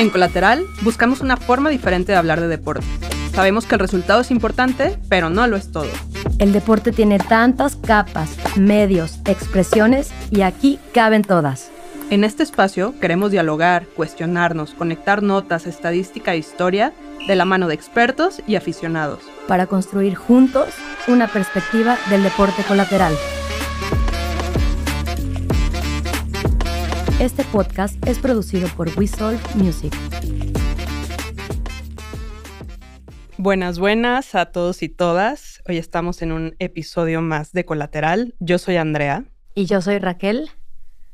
En Colateral buscamos una forma diferente de hablar de deporte. Sabemos que el resultado es importante, pero no lo es todo. El deporte tiene tantas capas, medios, expresiones y aquí caben todas. En este espacio queremos dialogar, cuestionarnos, conectar notas, estadística e historia de la mano de expertos y aficionados. Para construir juntos una perspectiva del deporte colateral. Este podcast es producido por Whistle Music. Buenas, buenas a todos y todas. Hoy estamos en un episodio más de Colateral. Yo soy Andrea. Y yo soy Raquel.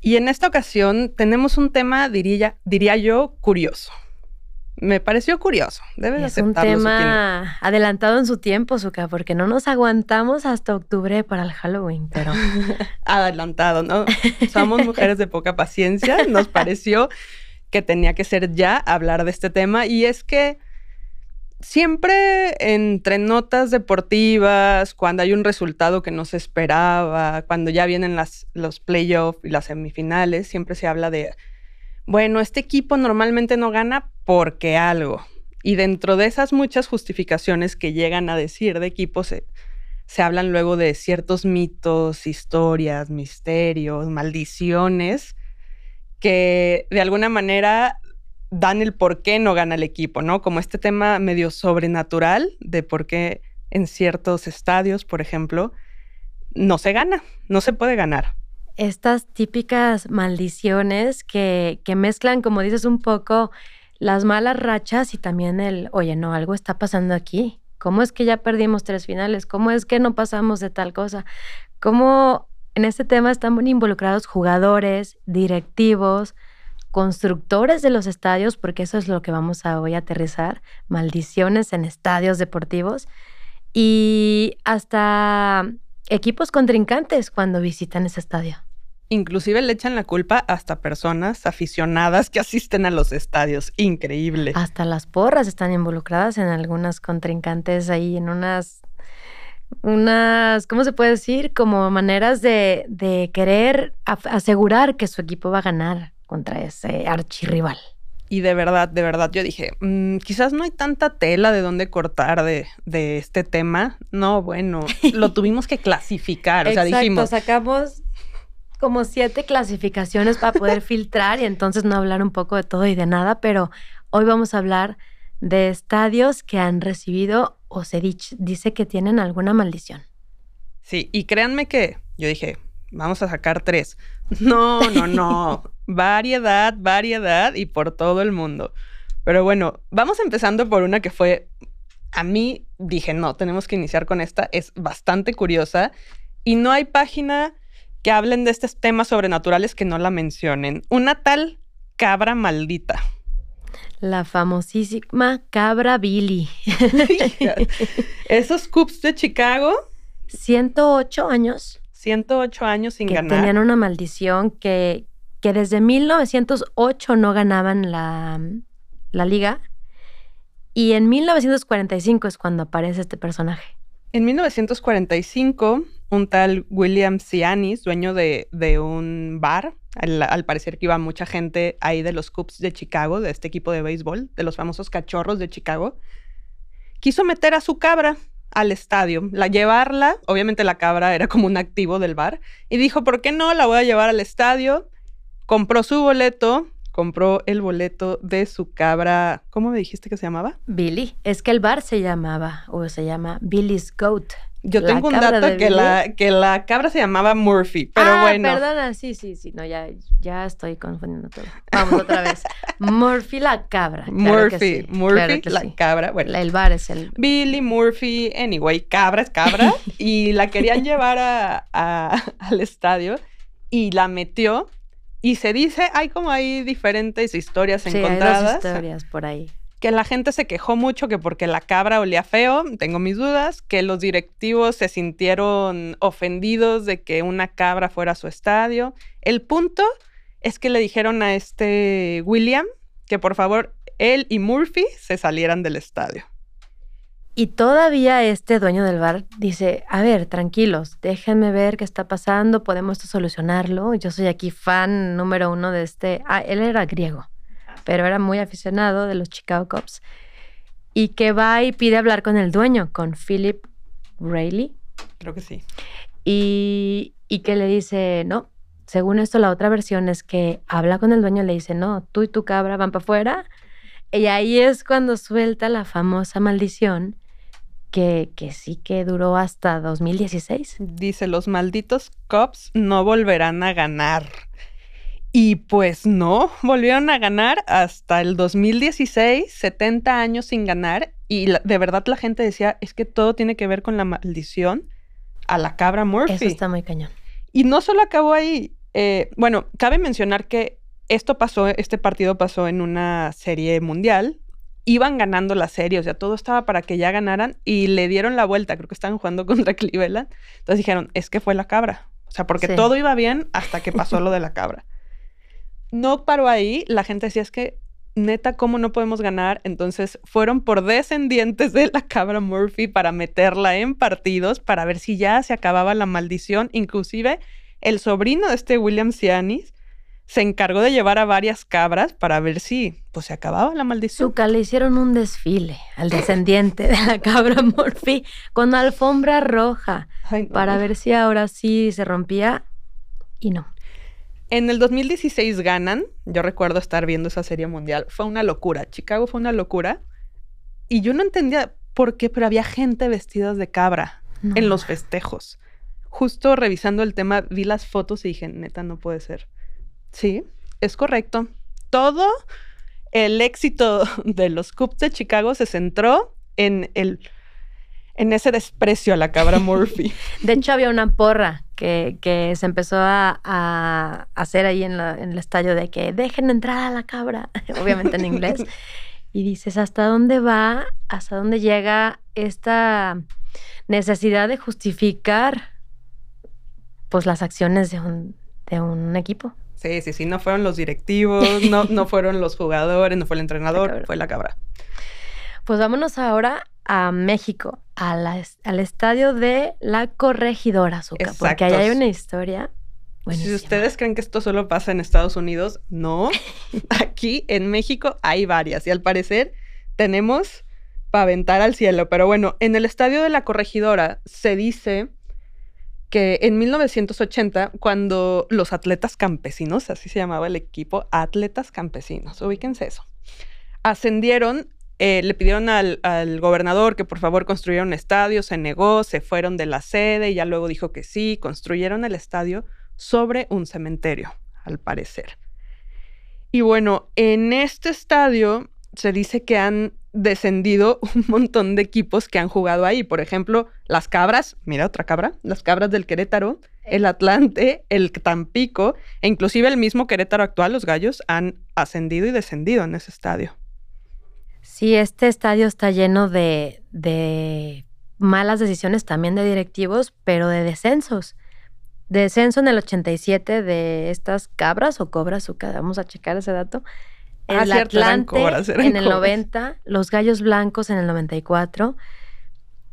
Y en esta ocasión tenemos un tema, diría, diría yo, curioso me pareció curioso. Debes es un tema adelantado en su tiempo, Zuka, porque no nos aguantamos hasta octubre para el Halloween, pero... adelantado, ¿no? Somos mujeres de poca paciencia. Nos pareció que tenía que ser ya hablar de este tema y es que siempre entre notas deportivas, cuando hay un resultado que no se esperaba, cuando ya vienen las, los playoffs y las semifinales, siempre se habla de bueno, este equipo normalmente no gana porque algo. Y dentro de esas muchas justificaciones que llegan a decir de equipos, se, hablan luego de ciertos mitos, historias, misterios, maldiciones, que de alguna manera dan el por qué no gana el equipo, ¿no? Como este tema medio sobrenatural de por qué en ciertos estadios, por ejemplo, no se gana, no se puede ganar estas típicas maldiciones que, mezclan, como dices, un poco las malas rachas y también el, oye, no, algo está pasando aquí. ¿Cómo es que ya perdimos tres finales? ¿Cómo es que no pasamos de tal cosa? ¿Cómo en este tema están involucrados jugadores, directivos, constructores de los estadios? Porque eso es lo que vamos a hoy aterrizar, maldiciones en estadios deportivos y hasta equipos contrincantes cuando visitan ese estadio. Inclusive le echan la culpa hasta personas aficionadas que asisten a los estadios. Increíble. Hasta las porras están involucradas en algunas contrincantes ahí, en unas, unas, ¿cómo se puede decir? Como maneras de, de querer asegurar que su equipo va a ganar contra ese archirrival. Y de verdad, de verdad, yo dije, mm, quizás no hay tanta tela de dónde cortar de, de este tema. No, bueno, lo tuvimos que clasificar. o sea, dijimos. sacamos como siete clasificaciones para poder filtrar y entonces no hablar un poco de todo y de nada, pero hoy vamos a hablar de estadios que han recibido o se dice que tienen alguna maldición. Sí, y créanme que yo dije, vamos a sacar tres. No, no, no. variedad, variedad y por todo el mundo. Pero bueno, vamos empezando por una que fue, a mí dije, no, tenemos que iniciar con esta, es bastante curiosa y no hay página que hablen de estos temas sobrenaturales que no la mencionen. Una tal cabra maldita. La famosísima cabra Billy. Esos Cubs de Chicago. 108 años. 108 años sin ganar. Tenían una maldición que, que desde 1908 no ganaban la, la liga. Y en 1945 es cuando aparece este personaje. En 1945, un tal William Cianis, dueño de, un bar, al, parecer que iba mucha gente ahí de los Cubs de Chicago, de este equipo de béisbol, de los famosos cachorros de Chicago, quiso meter a su cabra al estadio, la llevarla, obviamente la cabra era como un activo del bar, y dijo, ¿por qué no? La voy a llevar al estadio. Compró su boleto, compró el boleto de su cabra. ¿Cómo me dijiste que se llamaba? Billy. Es que el bar se llamaba o se llama Billy's Goat. Yo tengo un dato que la, que la cabra se llamaba Murphy, pero ah, bueno. Perdona, sí, sí, sí. No, ya, ya estoy confundiendo todo. Vamos otra vez. Murphy la cabra. Murphy, Murphy la cabra. Bueno, el bar es el. Billy, Murphy, anyway, cabra es cabra. y la querían llevar a, al estadio y la metió y se dice, hay como hay diferentes historias sí, encontradas. Hay historias por ahí. Que la gente se quejó mucho que porque la cabra olía feo, tengo mis dudas, que los directivos se sintieron ofendidos de que una cabra fuera a su estadio. El punto es que le dijeron a este William que por favor él y Murphy se salieran del estadio. Y todavía este dueño del bar dice, a ver, tranquilos, déjenme ver qué está pasando, podemos solucionarlo. Yo soy aquí fan número uno de este... Ah, él era griego. Pero era muy aficionado de los Chicago Cubs, y que va y pide hablar con el dueño, con Philip Rayleigh. Creo que sí. Y, y que le dice, no, según esto, la otra versión es que habla con el dueño y le dice, no, tú y tu cabra van para afuera. Y ahí es cuando suelta la famosa maldición que, que sí que duró hasta 2016. Dice, los malditos Cubs no volverán a ganar. Y pues no, volvieron a ganar hasta el 2016, 70 años sin ganar. Y de verdad la gente decía, es que todo tiene que ver con la maldición a la cabra Murphy. Eso está muy cañón. Y no solo acabó ahí. Eh, bueno, cabe mencionar que esto pasó, este partido pasó en una serie mundial. Iban ganando la serie, o sea, todo estaba para que ya ganaran y le dieron la vuelta. Creo que estaban jugando contra Cleveland. Entonces dijeron, es que fue la cabra. O sea, porque todo iba bien hasta que pasó lo de la cabra. No paró ahí. La gente decía, es que neta, ¿cómo no podemos ganar? Entonces fueron por descendientes de la cabra Murphy para meterla en partidos para ver si ya se acababa la maldición. Inclusive el sobrino de este William Cianis se encargó de llevar a varias cabras para ver si pues se acababa la maldición. Zuka, le hicieron un desfile al descendiente de la cabra Murphy con alfombra roja para ver si ahora sí se rompía y no. En el 2016 ganan. Yo recuerdo estar viendo esa serie mundial. Fue una locura. Chicago fue una locura. Y yo no entendía por qué, pero había gente vestida de cabra en los festejos. Justo revisando el tema, vi las fotos y dije, neta, no puede ser. Sí, es correcto. Todo el éxito de los Cubs de Chicago se centró en el en ese desprecio a la cabra Murphy. De hecho, había una porra que, que se empezó a, hacer ahí en, en, el estadio de que dejen entrar a la cabra, obviamente en inglés. Y dices, ¿hasta dónde va? ¿Hasta dónde llega esta necesidad de justificar pues las acciones de un, de un equipo? Sí, sí, sí, no fueron los directivos, no, no fueron los jugadores, no fue el entrenador, fue la cabra. Pues vámonos ahora a México, al estadio de la Corregidora, Azúcar, porque ahí hay una historia. Si ustedes creen que esto solo pasa en Estados Unidos, no. Aquí en México hay varias y al parecer tenemos para aventar al cielo. Pero bueno, en el estadio de la Corregidora se dice que en 1980, cuando los atletas campesinos, así se llamaba el equipo, atletas campesinos, ubíquense eso, ascendieron eh, le pidieron al, gobernador que por favor construyera un estadio, se negó, se fueron de la sede y ya luego dijo que sí, construyeron el estadio sobre un cementerio, al parecer. Y bueno, en este estadio se dice que han descendido un montón de equipos que han jugado ahí. Por ejemplo, las cabras, mira otra cabra, las cabras del Querétaro, el Atlante, el Tampico, e inclusive el mismo Querétaro actual, los gallos, han ascendido y descendido en ese estadio. Sí, este estadio está lleno de, de malas decisiones también de directivos, pero de descensos. Descenso en el 87 de estas cabras o cobras, vamos a checar ese dato. Ah, el en el 90, los Gallos Blancos en el 94,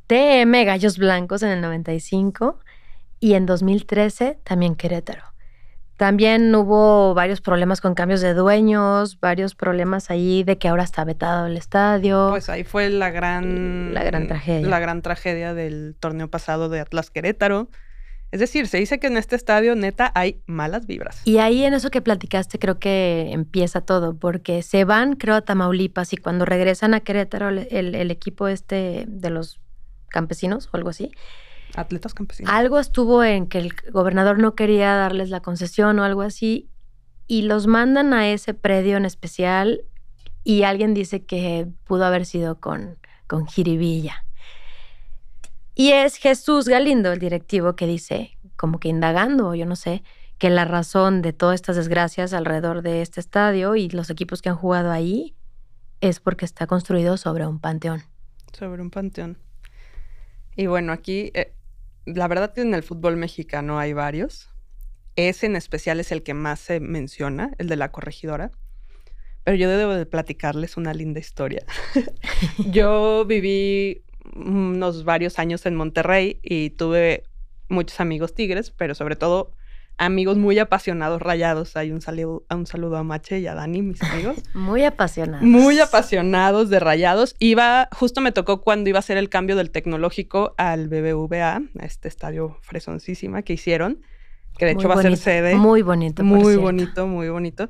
TM Gallos Blancos en el 95 y en 2013 también Querétaro. También hubo varios problemas con cambios de dueños, varios problemas ahí de que ahora está vetado el estadio. Pues ahí fue la gran... La gran tragedia. La gran tragedia del torneo pasado de Atlas Querétaro. Es decir, se dice que en este estadio neta hay malas vibras. Y ahí en eso que platicaste creo que empieza todo, porque se van creo a Tamaulipas y cuando regresan a Querétaro el, el equipo este de los campesinos o algo así, Atletas campesinos. Algo estuvo en que el gobernador no quería darles la concesión o algo así y los mandan a ese predio en especial y alguien dice que pudo haber sido con, con Jiribilla. Y es Jesús Galindo, el directivo, que dice, como que indagando, yo no sé, que la razón de todas estas desgracias alrededor de este estadio y los equipos que han jugado ahí es porque está construido sobre un panteón. Sobre un panteón. Y bueno, aquí eh, la verdad que en el fútbol mexicano hay varios. Ese en especial es el que más se menciona, el de la corregidora. Pero yo debo de platicarles una linda historia. yo viví unos varios años en Monterrey y tuve muchos amigos tigres, pero sobre todo amigos muy apasionados rayados. Hay un saludo, un saludo a Mache y a Dani, mis amigos. Muy apasionados. Muy apasionados de rayados. Iba, justo me tocó cuando iba a hacer el cambio del tecnológico al BBVA, a este estadio fresoncísima que hicieron, que de hecho va a ser sede. Muy bonito. Muy bonito, muy bonito.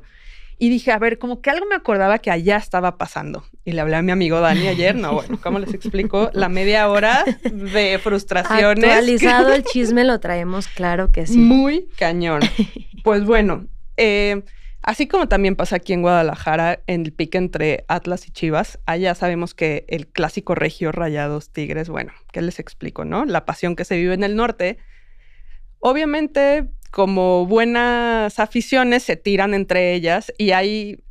Y dije, a ver, como que algo me acordaba que allá estaba pasando. Y le hablé a mi amigo Dani ayer. No, bueno, ¿cómo les explico? La media hora de frustraciones. Actualizado el chisme lo traemos, claro que sí. Muy cañón. Pues bueno, eh, así como también pasa aquí en Guadalajara, en el pique entre Atlas y Chivas, allá sabemos que el clásico regio Rayados Tigres, bueno, ¿qué les explico, no? La pasión que se vive en el norte. Obviamente, como buenas aficiones se tiran entre ellas y hay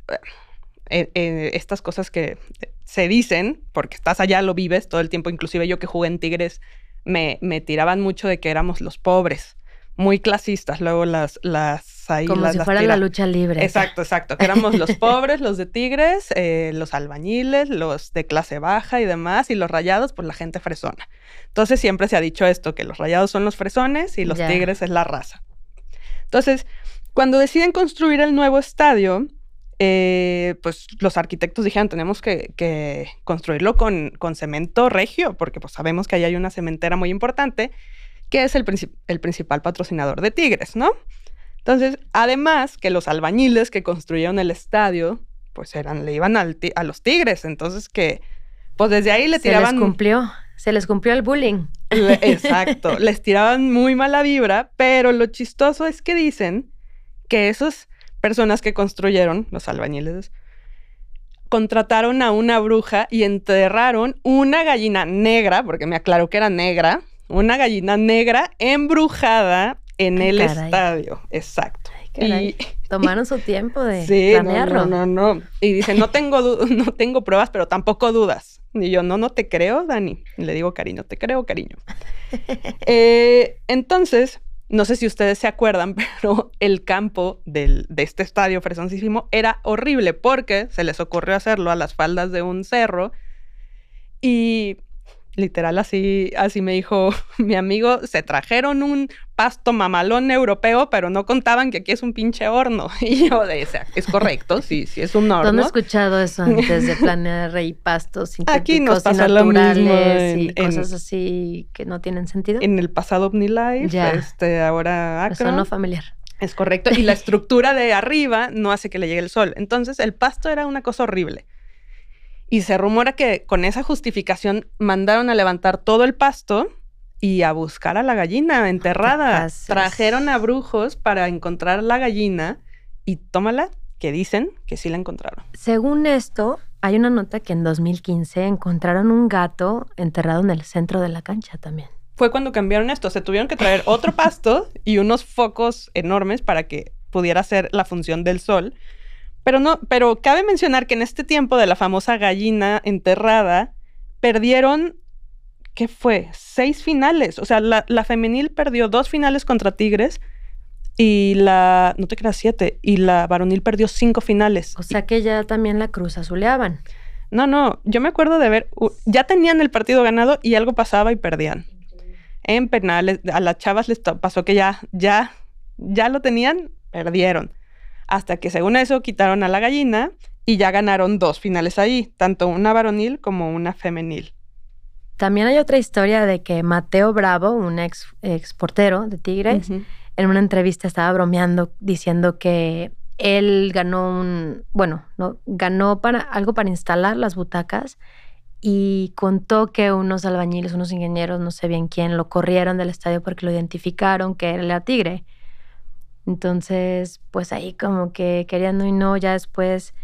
eh, eh, estas cosas que se dicen, porque estás allá, lo vives todo el tiempo, inclusive yo que jugué en Tigres, me, me tiraban mucho de que éramos los pobres, muy clasistas, luego las, las ahí Como si fuera la lucha libre. Exacto, exacto, que éramos los pobres, los de Tigres, eh, los albañiles, los de clase baja y demás, y los rayados, pues la gente fresona. Entonces siempre se ha dicho esto, que los rayados son los fresones y los tigres es la raza. Entonces, cuando deciden construir el nuevo estadio, eh, pues los arquitectos dijeron, tenemos que, construirlo con, cemento regio, porque pues sabemos que ahí hay una cementera muy importante, que es el, el principal patrocinador de Tigres, ¿no? Entonces, además que los albañiles que construyeron el estadio, pues eran, le iban a los Tigres, entonces que, pues desde ahí le tiraban... Se les cumplió, se les cumplió el bullying. Exacto, les tiraban muy mala vibra, pero lo chistoso es que dicen que esas personas que construyeron, los albañiles, contrataron a una bruja y enterraron una gallina negra, porque me aclaró que era negra, una gallina negra embrujada en el estadio. Exacto. y tomaron su tiempo de sí, planearlo. No, no, no, Y dice, no tengo, no tengo pruebas, pero tampoco dudas. Y yo, no, no te creo, Dani. le digo, cariño, te creo, cariño. Eh, entonces, no sé si ustedes se acuerdan, pero el campo de este estadio fresoncísimo era horrible porque se les ocurrió hacerlo a las faldas de un cerro y literal así, así me dijo mi amigo, se trajeron un pasto mamalón europeo, pero no contaban que aquí es un pinche horno. Y yo decía, es correcto, sí, sí es un horno. ¿Dónde he escuchado eso antes de planear rey pastos sintéticos aquí nos pasa lo mismo y cosas así que no tienen sentido? En el pasado OmniLife, ya. este, ahora Eso no familiar. Es correcto. Y la estructura de arriba no hace que le llegue el sol. Entonces, el pasto era una cosa horrible. Y se rumora que con esa justificación mandaron a levantar todo el pasto y a buscar a la gallina enterrada. Trajeron a brujos para encontrar la gallina y tómala, que dicen que sí la encontraron. Según esto, hay una nota que en 2015 encontraron un gato enterrado en el centro de la cancha también. Fue cuando cambiaron esto, se tuvieron que traer otro pasto y unos focos enormes para que pudiera hacer la función del sol pero no, pero cabe mencionar que en este tiempo de la famosa gallina enterrada, perdieron, ¿qué fue? Seis finales. O sea, la, femenil perdió dos finales contra Tigres y la, no te creas, siete. Y la varonil perdió cinco finales. O sea que ya también la cruz azuleaban. No, no, yo me acuerdo de ver, ya tenían el partido ganado y algo pasaba y perdían. En penales, a las chavas les pasó que ya, ya, ya lo tenían, perdieron hasta que según eso quitaron a la gallina y ya ganaron dos finales ahí, tanto una varonil como una femenil. También hay otra historia de que Mateo Bravo, un ex, portero de Tigres, en una entrevista estaba bromeando diciendo que él ganó un, bueno, no, ganó para algo para instalar las butacas y contó que unos albañiles, unos ingenieros, no sé bien quién, lo corrieron del estadio porque lo identificaron que era Tigre. Entonces, pues ahí como que queriendo y no, ya después,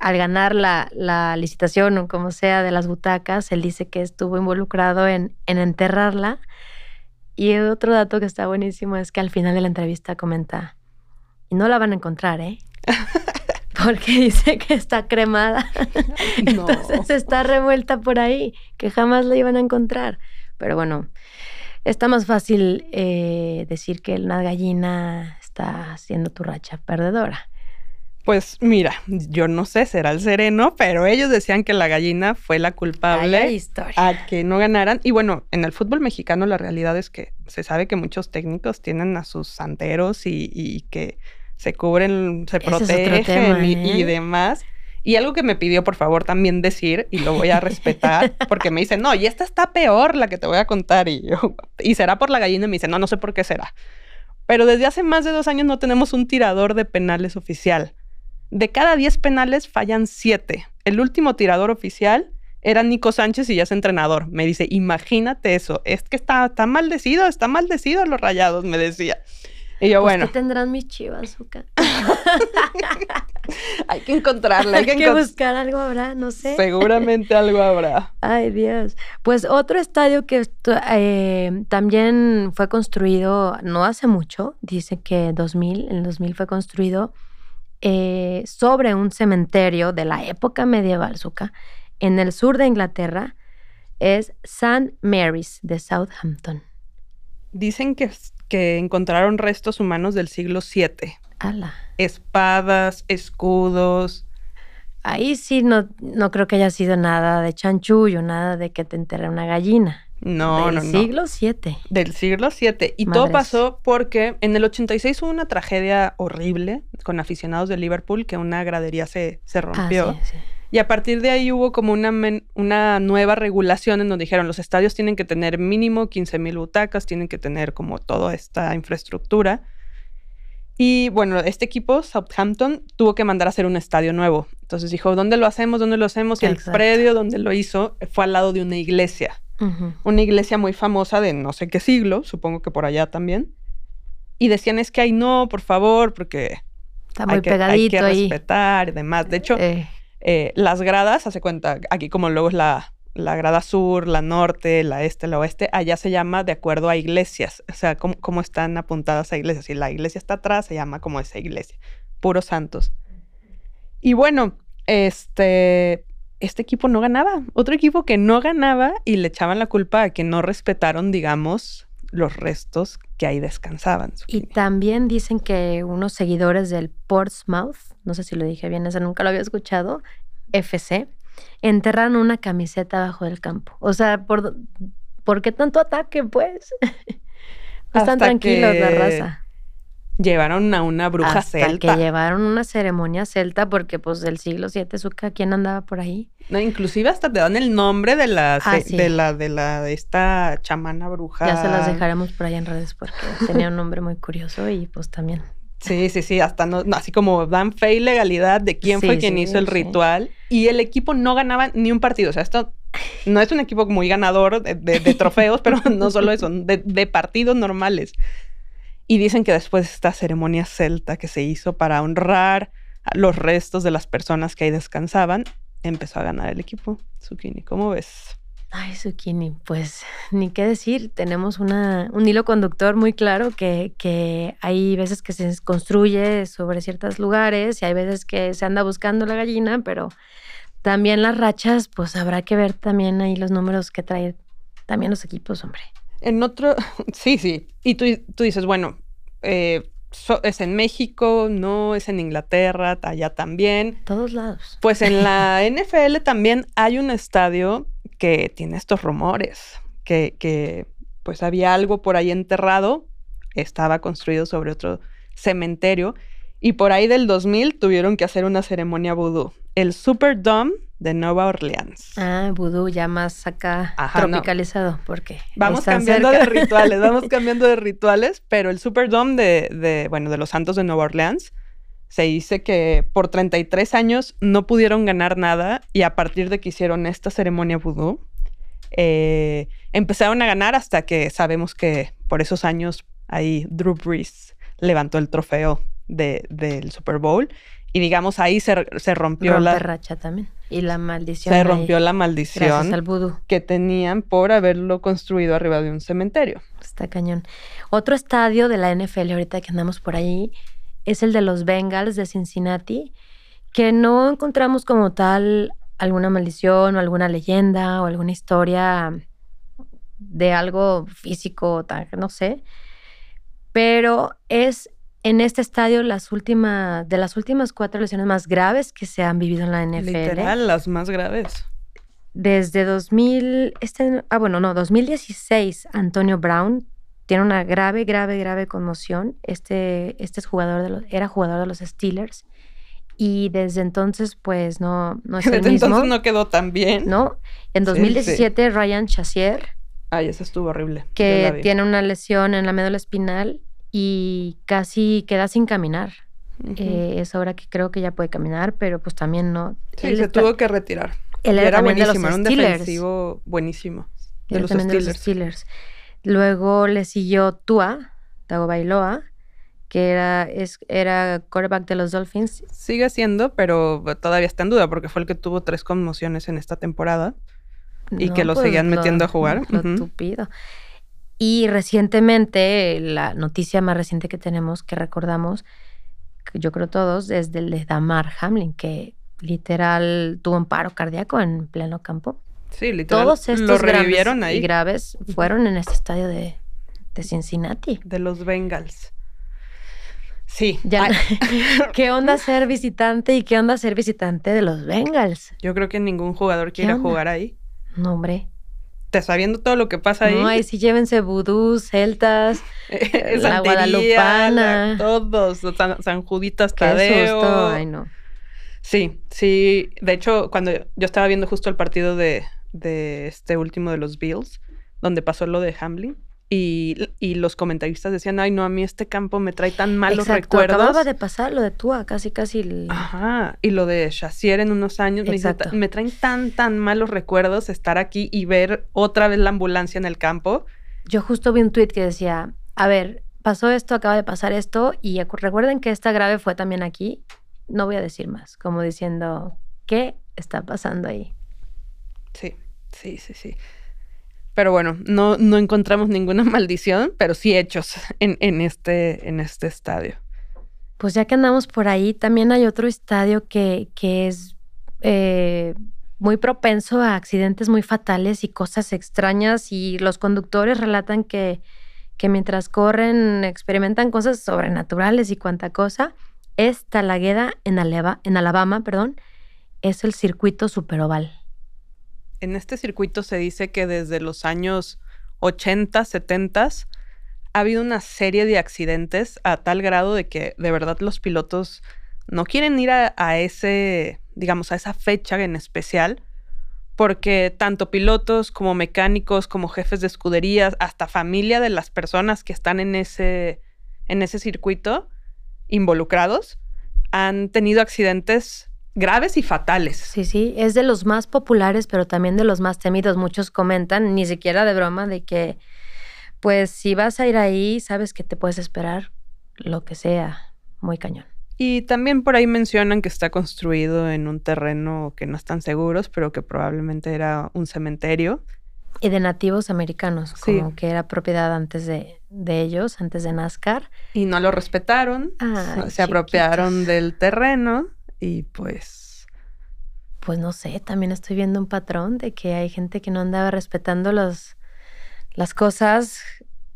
al ganar la, la licitación o como sea de las butacas, él dice que estuvo involucrado en, en enterrarla. Y otro dato que está buenísimo es que al final de la entrevista comenta, y no la van a encontrar, ¿eh? Porque dice que está cremada. Entonces está revuelta por ahí, que jamás la iban a encontrar. Pero bueno, está más fácil eh, decir que una gallina está haciendo tu racha perdedora. Pues mira, yo no sé, será el sereno, pero ellos decían que la gallina fue la culpable a que no ganaran. Y bueno, en el fútbol mexicano la realidad es que se sabe que muchos técnicos tienen a sus santeros y, que se cubren, se protegen y, ¿eh? demás. Y algo que me pidió, por favor, también decir, y lo voy a respetar, porque me dice, no, y esta está peor, la que te voy a contar. Y yo, y será por la gallina, y me dice, no, no sé por qué será. Pero desde hace más de dos años no tenemos un tirador de penales oficial. De cada 10 penales fallan 7. El último tirador oficial era Nico Sánchez y ya es entrenador. Me dice, imagínate eso. Es que está, está maldecido, está maldecido los rayados, me decía. Y yo, pues, bueno. ¿Qué tendrán mis chivas, Zuka? hay que encontrarla. Hay, que, buscar algo habrá, no sé. Seguramente algo habrá. Ay, Dios. Pues otro estadio que eh, también fue construido no hace mucho, dice que 2000, en 2000 fue construido eh, sobre un cementerio de la época medieval, Zuka, en el sur de Inglaterra, es St. Mary's de Southampton. Dicen que, que encontraron restos humanos del siglo VII. Ala. Espadas, escudos. Ahí sí no, no creo que haya sido nada de chanchullo, nada de que te enterre una gallina. No, no, no. Del siglo VII. Del siglo VII. Y todo pasó porque en el 86 hubo una tragedia horrible con aficionados de Liverpool que una gradería se, se ah, rompió. Y a partir de ahí hubo como una, una nueva regulación en donde dijeron los estadios tienen que tener mínimo 15 mil butacas, tienen que tener como toda esta infraestructura. Y bueno, este equipo, Southampton, tuvo que mandar a hacer un estadio nuevo. Entonces dijo, ¿dónde lo hacemos? ¿Dónde lo hacemos? Y el predio donde lo hizo fue al lado de una iglesia. Una iglesia muy famosa de no sé qué siglo, supongo que por allá también. Y decían, es que hay no, por favor, porque Está muy hay, que, pegadito hay que respetar y demás. De hecho, eh. Eh, las gradas, hace cuenta, aquí como luego es la, la grada sur, la norte, la este, la oeste, allá se llama de acuerdo a iglesias, o sea, cómo, están apuntadas a iglesias. Si la iglesia está atrás, se llama como esa iglesia, puros santos. Y bueno, este, este equipo no ganaba. Otro equipo que no ganaba y le echaban la culpa a que no respetaron, digamos, los restos que ahí descansaban. Y también dicen que unos seguidores del Portsmouth, no sé si lo dije bien, ese nunca lo había escuchado, FC, enterraron una camiseta bajo del campo. O sea, ¿por, ¿por qué tanto ataque, pues? Están tranquilos la raza llevaron a una bruja Hasta celta. que llevaron una ceremonia celta porque pues del siglo VII Zuka, ¿quién andaba por ahí? No, inclusive hasta te dan el nombre de la ah, de la de la de esta chamana bruja. Ya se las dejaremos por ahí en redes porque tenía un nombre muy curioso y pues también. Sí, sí, sí, hasta no, así como dan fe y legalidad de quién fue quien hizo el ritual y el equipo no ganaba ni un partido, o sea, esto no es un equipo muy ganador de, de trofeos, pero no solo eso, de, de partidos normales. Y dicen que después de esta ceremonia celta que se hizo para honrar los restos de las personas que ahí descansaban, empezó a ganar el equipo. Zucchini, ¿cómo ves? Ay, Zucchini, pues ni qué decir. Tenemos una, un hilo conductor muy claro que, que hay veces que se construye sobre ciertos lugares y hay veces que se anda buscando la gallina, pero también las rachas, pues habrá que ver también ahí los números que traen también los equipos, hombre. En otro, sí, sí. Y tú, tú dices, bueno, eh, es en México, no es en Inglaterra, allá también. Todos lados. Pues en la NFL también hay un estadio que tiene estos rumores, que, que pues había algo por ahí enterrado, estaba construido sobre otro cementerio y por ahí del 2000 tuvieron que hacer una ceremonia vudú. El Superdome de Nueva Orleans. Ah, vudú ya más acá tropicalizado, porque vamos cambiando de rituales, vamos cambiando de rituales, pero el Superdome de, de, bueno, de los Santos de Nueva Orleans se dice que por 33 años no pudieron ganar nada y a partir de que hicieron esta ceremonia vudú, eh, empezaron a ganar hasta que sabemos que por esos años ahí Drew Brees levantó el trofeo del Super Bowl y digamos ahí se, se rompió la racha también y la maldición. Se rompió la maldición al que tenían por haberlo construido arriba de un cementerio. Está cañón. Otro estadio de la NFL ahorita que andamos por ahí es el de los Bengals de Cincinnati, que no encontramos como tal alguna maldición o alguna leyenda o alguna historia de algo físico, no sé, pero es en este estadio las últimas, de las últimas cuatro lesiones más graves que se han vivido en la NFL. Literal, las más graves. Desde 2000, este, ah, bueno, no, 2016, Antonio Brown tiene una grave, grave, grave conmoción. Este, este es jugador de los, era jugador de los Steelers. Y desde entonces, pues no, no es el Desde mismo. entonces no quedó tan bien. ¿no? En Sí, 2017, Ryan Chassier, Ay, esa estuvo horrible. Que tiene una lesión en la médula espinal y casi queda sin caminar. Eh, es ahora que creo que ya puede caminar, pero pues también no. sí, él se está- tuvo que retirar. él era buenísimo, era un Steelers. defensivo buenísimo. De los también de los Steelers. Steelers. Luego le siguió Tua, Tagovailoa, que era, es, era quarterback de los Dolphins. Sigue siendo, pero todavía está en duda porque fue el que tuvo tres conmociones en esta temporada. Y que lo seguían metiendo a jugar. Lo tupido. Y recientemente, la noticia más reciente que tenemos, que recordamos, yo creo todos, es del de Damar Hamlin, que literal tuvo un paro cardíaco en pleno campo. Sí, literal. Todos estos lo revivieron y graves fueron en este estadio de, de Cincinnati. De los Bengals. Sí. Ya, ¿Qué onda ser visitante y qué onda ser visitante de los Bengals? yo creo que ningún jugador quiere jugar ahí. No, hombre. Te sabiendo todo lo que pasa ahí. No, ahí sí llévense vudús, celtas. la Santería, guadalupana. la- todos, San, San Juditas Tadeo. susto. Ay, no. Sí, sí. De hecho, cuando yo estaba viendo justo el partido de, de este último de los Bills, donde pasó lo de Hamlin, y, y los comentaristas decían, ay, no, a mí este campo me trae tan malos Exacto, recuerdos. acababa de pasar lo de Tua, casi, casi. el- Ajá, y lo de Shazier en unos años, me, dice, Exacto. "Ta- me traen tan, tan malos recuerdos estar aquí y ver otra vez la ambulancia en el campo. Yo justo vi un tweet que decía, a ver, pasó esto, acaba de pasar esto, y recuerden que esta grave fue también aquí. No voy a decir más, como diciendo, ¿qué está pasando ahí? Sí, sí, sí, sí. Pero bueno, no, no encontramos ninguna maldición, pero sí hechos en, en, este, en este estadio. Pues ya que andamos por ahí, también hay otro estadio que, que es eh, muy propenso a accidentes muy fatales y cosas extrañas y los conductores relatan que, que mientras corren experimentan cosas sobrenaturales y cuanta cosa. Es Talagueda en, Aleba- en Alabama, perdón, es el circuito superoval. En este circuito se dice que desde los años 80, 70 ha habido una serie de accidentes a tal grado de que de verdad los pilotos no quieren ir a, a ese, digamos, a esa fecha en especial, porque tanto pilotos como mecánicos, como jefes de escuderías, hasta familia de las personas que están en ese, en ese circuito involucrados, han tenido accidentes graves y fatales. Sí, sí, es de los más populares, pero también de los más temidos. Muchos comentan, ni siquiera de broma, de que, pues, si vas a ir ahí, sabes que te puedes esperar lo que sea, muy cañón. Y también por ahí mencionan que está construido en un terreno que no están seguros, pero que probablemente era un cementerio. Y de nativos americanos, Sí. como que era propiedad antes de, de ellos, antes de NASCAR. Y no lo respetaron, Ay, se apropiaron del terreno y pues Pues no sé, también estoy viendo un patrón de que hay gente que no andaba respetando los, las cosas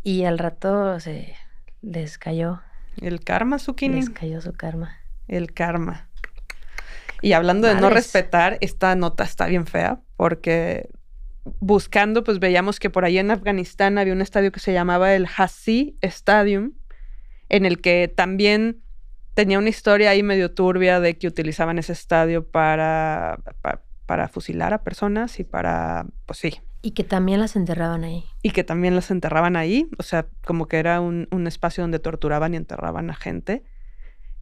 y al rato se les cayó, el karma, Zucchini, les cayó su karma. el karma. Y hablando de no respetar, esta nota está bien fea porque buscando, pues veíamos que por ahí en Afganistán había un estadio que se llamaba el Hasi Stadium, en el que también tenía una historia ahí medio turbia de que utilizaban ese estadio para, pa- para, fusilar a personas y para, pues sí, Y que también las enterraban ahí. y que también las enterraban ahí, o sea, como que era un, un espacio donde torturaban y enterraban a gente.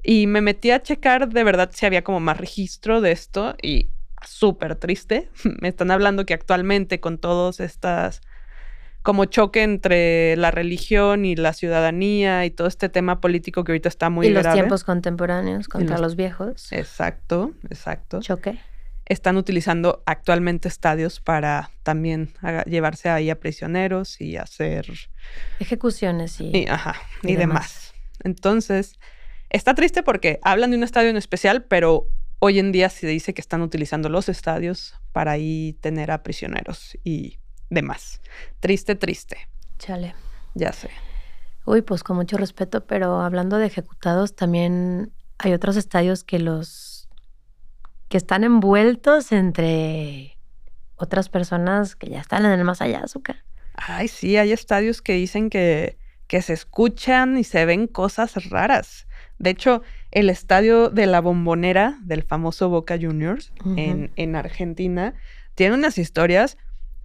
Y me metí a checar de verdad si había como más registro de esto y súper triste. Me están hablando que actualmente con todas estas como choque entre la religión y la ciudadanía y todo este tema político que ahorita está muy y los grave. tiempos contemporáneos contra los- los viejos. Exacto, exacto. Choque. Están utilizando actualmente estadios para también llevarse ahí a prisioneros y hacer Ejecuciones y, y, ajá, y y, demás. demás. Entonces, está triste porque hablan de un estadio en especial, pero hoy en día se dice que están utilizando los estadios para ahí tener a prisioneros y demás. Triste, triste, chale. ya sé. Uy, pues con mucho respeto, pero hablando de ejecutados, también hay otros estadios que los que están envueltos entre otras personas que ya están en el más allá, azúcar. Ay, sí, hay estadios que dicen que, que se escuchan y se ven cosas raras. De hecho, el estadio de la bombonera del famoso Boca Juniors en, en, Argentina tiene unas historias.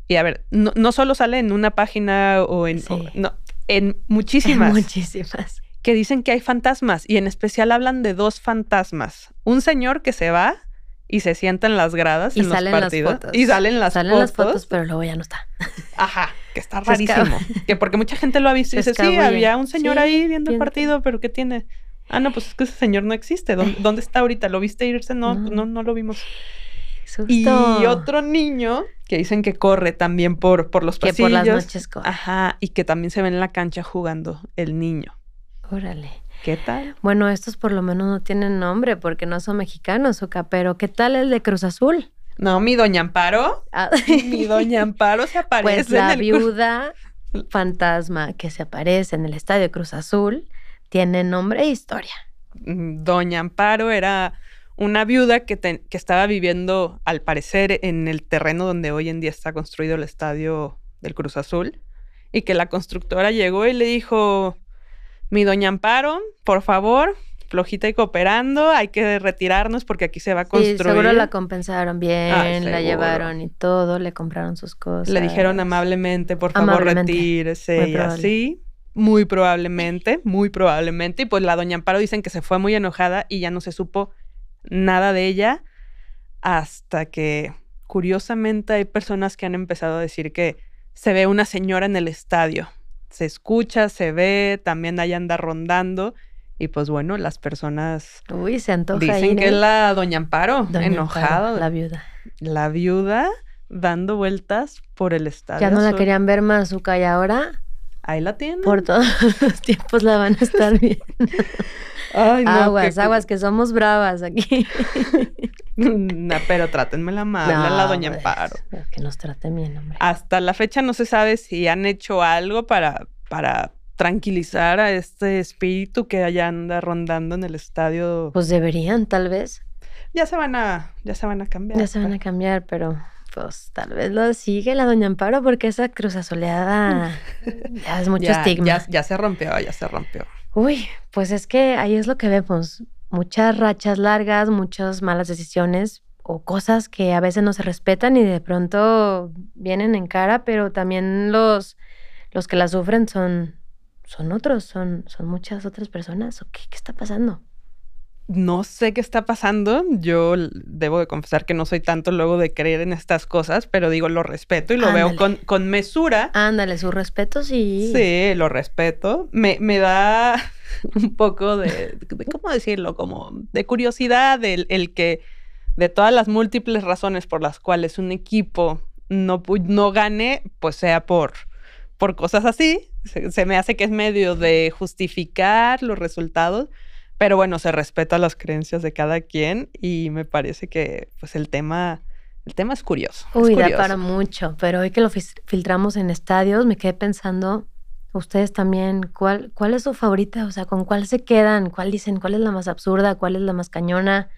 Y a ver, no, no solo sale en una página o en. no, en muchísimas. muchísimas. Que dicen que hay fantasmas. Y en especial hablan de dos fantasmas. Un señor que se va y se sienta en las gradas y en salen los partidos. Las fotos. Y salen las salen las fotos, pero luego ya no está. Ajá, que está rarísimo. que porque mucha gente lo ha visto y dice, sí, había un señor ahí viendo el partido, pero ¿qué tiene? Ah, no, pues es que ese señor no existe. ¿Dónde, está ahorita? ¿Lo viste irse? No, no, no, lo vimos. Y otro niño que dicen que corre también por, por los pasillos. Que por las noches corre. Ajá, y que también se ve en la cancha jugando el niño. Órale. ¿Qué tal? Bueno, estos por lo menos no tienen nombre porque no son mexicanos, Oka, pero ¿qué tal el de Cruz Azul? No, mi doña Amparo. Ah. Mi doña Amparo se aparece. Pues la viuda fantasma que se aparece en el estadio Cruz Azul tiene nombre e historia. Mm, doña Amparo era una viuda que, que, estaba viviendo, al parecer, en el terreno donde hoy en día está construido el estadio del Cruz Azul, y que la constructora llegó y le dijo, mi doña Amparo, por favor, flojita y cooperando, hay que retirarnos porque aquí se va a construir. Sí, seguro la compensaron bien, la llevaron y todo, le compraron sus cosas. Le dijeron amablemente, por favor, retírese y así. Muy probablemente, muy probablemente. Y pues la doña Amparo dicen que se fue muy enojada y ya no se supo nada de ella hasta que, curiosamente, hay personas que han empezado a decir que se ve una señora en el estadio se escucha, se ve, también ahí anda rondando. Y pues bueno, las personas Uy, se antoja dicen que es la doña Amparo, enojada. la viuda. La viuda dando vueltas por el estadio. Ya no la querían ver más, Zuka, y ahora ahí la tienen. Por todos los tiempos la van a estar viendo. Ay, no, aguas, aguas, que somos bravas aquí. no, pero trátenme la madre, la doña Amparo. Que nos traten bien, hombre. Hasta la fecha no se sabe si han hecho algo para, para tranquilizar a este espíritu que allá anda rondando en el estadio. Pues deberían, tal vez. Ya se van a, ya se van a cambiar. Ya se van a cambiar, pero pues tal vez lo sigue la doña Amparo porque esa cruzazoleada ya es mucho estigma. Ya, ya se rompió, ya se rompió. Uy, pues es que ahí es lo que vemos. Muchas rachas largas, muchas malas decisiones o cosas que a veces no se respetan y de pronto vienen en cara, pero también los, los que la sufren son, son otros, son, son muchas otras personas. qué, qué está pasando? No sé qué está pasando. Yo debo de confesar que no soy tanto luego de creer en estas cosas, pero digo, lo respeto y lo veo con, con, mesura. Ándale, su respeto sí. Sí, lo respeto. Me, me da un poco de, ¿cómo decirlo? Como de curiosidad el, el, que de todas las múltiples razones por las cuales un equipo no, no gane, pues sea por, por cosas así. se me hace que es medio de justificar los resultados pero bueno, se respeta las creencias de cada quien y me parece que pues el tema, el tema es curioso. Uy, da para mucho, pero hoy que lo filtramos en estadios me quedé pensando, ustedes también, ¿cuál, ¿cuál es su favorita? O sea, ¿con cuál se quedan? ¿Cuál dicen? ¿Cuál es la más absurda? ¿Cuál es la más cañona?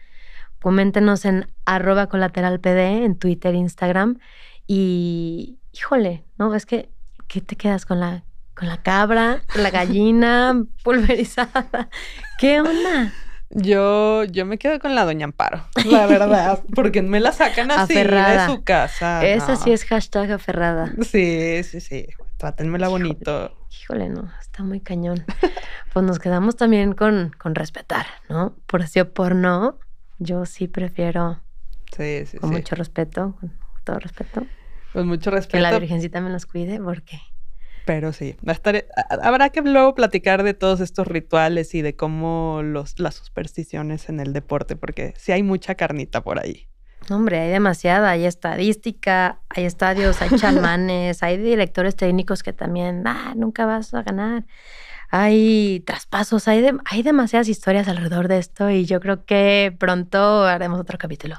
Coméntenos en arroba colateralpd en Twitter, Instagram. Y, híjole, ¿no? Es que, ¿qué te quedas con la, con la cabra, la gallina pulverizada. ¿Qué onda? Yo, yo me quedo con la doña Amparo, la verdad, porque me la sacan así de su casa. Esa sí es hashtag aferrada. Sí, sí, sí. Trátenmela bonito. Híjole, no, está muy cañón. pues nos quedamos también con, con respetar, ¿no? Por sí o por no, yo sí prefiero. Sí, sí, con mucho respeto, con todo respeto. Con mucho respeto. Que la Virgencita me los cuide, porque pero sí, habrá que luego platicar de todos estos rituales y de cómo los, las supersticiones en el deporte, porque sí hay mucha carnita por ahí. Hombre, hay demasiada, hay estadística, hay estadios, hay chalmanes, hay directores técnicos que también, ah, nunca vas a ganar. Hay traspasos, hay, hay demasiadas historias alrededor de esto y yo creo que pronto haremos otro capítulo.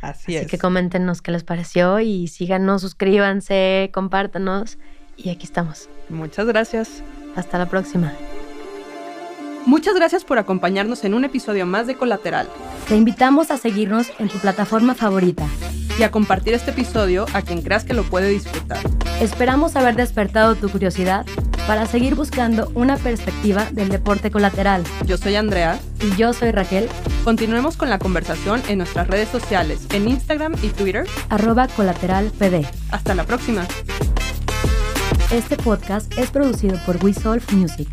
Así, Así que coméntenos qué les pareció y síganos, suscríbanse, compártanos y aquí estamos. Muchas gracias. Hasta la próxima. Muchas gracias por acompañarnos en un episodio más de Colateral. Te invitamos a seguirnos en tu plataforma favorita y a compartir este episodio a quien creas que lo puede disfrutar. Esperamos haber despertado tu curiosidad para seguir buscando una perspectiva del deporte colateral. Yo soy Andrea. Y yo soy Raquel. Continuemos con la conversación en nuestras redes sociales, en Instagram y Twitter. Arroba colateralpd. Hasta la próxima. Este podcast es producido por We Music.